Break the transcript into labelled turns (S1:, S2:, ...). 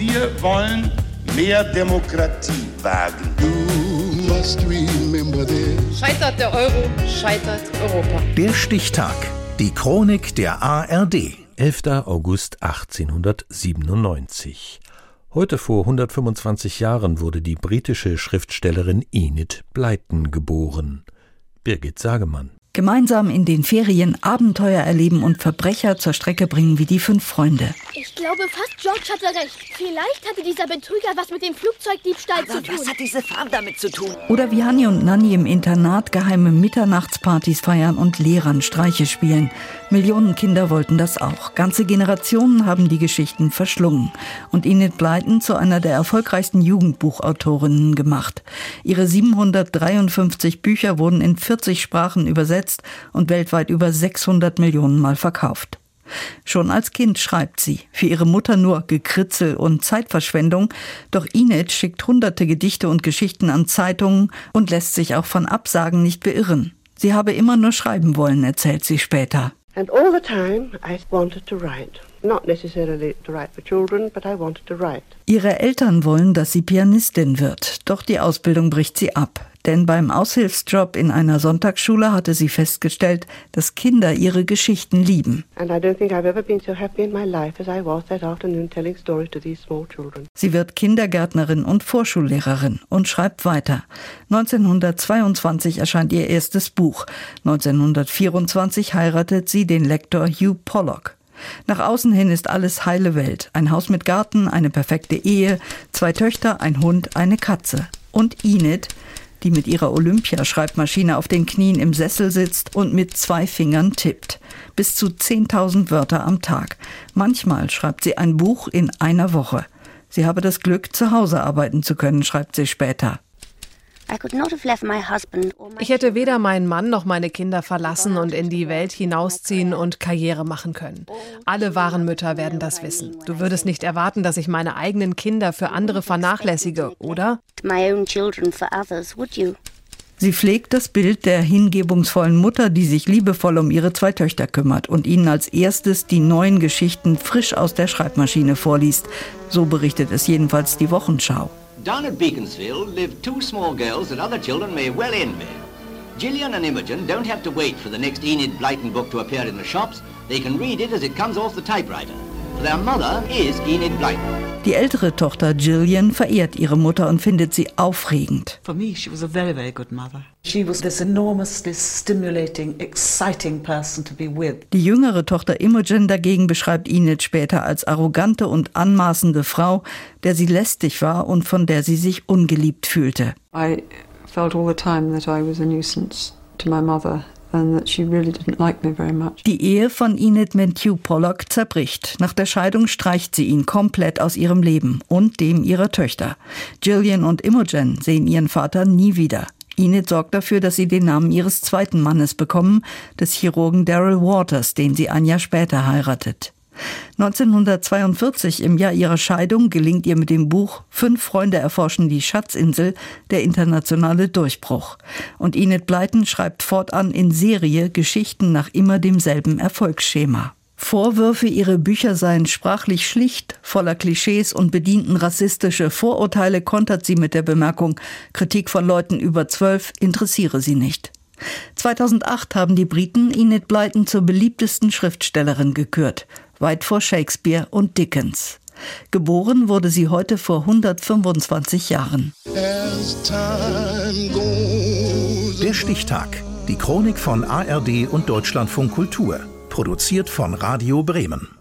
S1: Wir wollen mehr Demokratie wagen.
S2: Scheitert der Euro, scheitert Europa.
S3: Der Stichtag. Die Chronik der ARD.
S4: 11. August 1897. Heute vor 125 Jahren wurde die britische Schriftstellerin Enid Blyton geboren. Birgit Sagemann.
S5: Gemeinsam in den Ferien Abenteuer erleben und Verbrecher zur Strecke bringen wie die fünf Freunde.
S6: Ich glaube fast, George hatte recht. Vielleicht hatte dieser Betrüger was mit dem Flugzeugdiebstahl
S7: Aber
S6: zu tun.
S7: was hat diese Farm damit zu tun?
S5: Oder wie Hanni und Nanni im Internat geheime Mitternachtspartys feiern und Lehrern Streiche spielen. Millionen Kinder wollten das auch. Ganze Generationen haben die Geschichten verschlungen und Enid Blyton zu einer der erfolgreichsten Jugendbuchautorinnen gemacht. Ihre 753 Bücher wurden in 40 Sprachen übersetzt und weltweit über 600 Millionen Mal verkauft. Schon als Kind schreibt sie, für ihre Mutter nur Gekritzel und Zeitverschwendung, doch Enid schickt hunderte Gedichte und Geschichten an Zeitungen und lässt sich auch von Absagen nicht beirren. Sie habe immer nur schreiben wollen, erzählt sie später.
S8: And all the time I wanted to write. Not necessarily to write for children, but I wanted to write.
S5: Ihre Eltern wollen, dass sie Pianistin wird, doch die Ausbildung bricht sie ab. Denn beim Aushilfsjob in einer Sonntagsschule hatte sie festgestellt, dass Kinder ihre Geschichten lieben.
S8: And I don't think I've ever been so happy in my life as I was that afternoon telling stories to these small children.
S5: Sie wird Kindergärtnerin und Vorschullehrerin und schreibt weiter. 1922 erscheint ihr erstes Buch. 1924 heiratet sie den Lektor Hugh Pollock. Nach außen hin ist alles heile Welt. Ein Haus mit Garten, eine perfekte Ehe, zwei Töchter, ein Hund, eine Katze. Und Enid, die mit ihrer Olympiaschreibmaschine auf den Knien im Sessel sitzt und mit zwei Fingern tippt. Bis zu 10.000 Wörter am Tag. Manchmal schreibt sie ein Buch in einer Woche. Sie habe das Glück, zu Hause arbeiten zu können, schreibt sie später.
S9: Ich hätte weder meinen Mann noch meine Kinder verlassen und in die Welt hinausziehen und Karriere machen können. Alle wahren Mütter werden das wissen. Du würdest nicht erwarten, dass ich meine eigenen Kinder für andere vernachlässige, oder?
S5: Sie pflegt das Bild der hingebungsvollen Mutter, die sich liebevoll um ihre zwei Töchter kümmert und ihnen als erstes die neuen Geschichten frisch aus der Schreibmaschine vorliest. So berichtet es jedenfalls die Wochenschau.
S10: Down at Beaconsfield live two small girls that other children may well envy. Gillian and Imogen don't have to wait for the next Enid Blyton book to appear in the shops. They can read it as it comes off the typewriter. for Their mother is Enid Blyton.
S5: Die ältere Tochter Gillian verehrt ihre Mutter und findet sie aufregend.
S11: For me, she was a very, very good mother. She was this enormously stimulating, exciting person to be with.
S5: Die jüngere Tochter Imogen dagegen beschreibt Enid später als arrogante und anmaßende Frau, der sie lästig war und von der sie sich ungeliebt fühlte.
S12: I felt all the time that I was a nuisance to my mother
S5: Die Ehe von Enid Hugh Pollock zerbricht. Nach der Scheidung streicht sie ihn komplett aus ihrem Leben und dem ihrer Töchter. Gillian und Imogen sehen ihren Vater nie wieder. Enid sorgt dafür, dass sie den Namen ihres zweiten Mannes bekommen, des Chirurgen Daryl Waters, den sie ein Jahr später heiratet. 1942, im Jahr ihrer Scheidung, gelingt ihr mit dem Buch Fünf Freunde erforschen die Schatzinsel der internationale Durchbruch. Und Enid Blyton schreibt fortan in Serie Geschichten nach immer demselben Erfolgsschema. Vorwürfe, ihre Bücher seien sprachlich schlicht, voller Klischees und bedienten rassistische Vorurteile, kontert sie mit der Bemerkung, Kritik von Leuten über zwölf interessiere sie nicht. 2008 haben die Briten Enid Blyton zur beliebtesten Schriftstellerin gekürt, weit vor Shakespeare und Dickens. Geboren wurde sie heute vor 125 Jahren.
S3: Der Stichtag. Die Chronik von ARD und Deutschlandfunk Kultur. Produziert von Radio Bremen.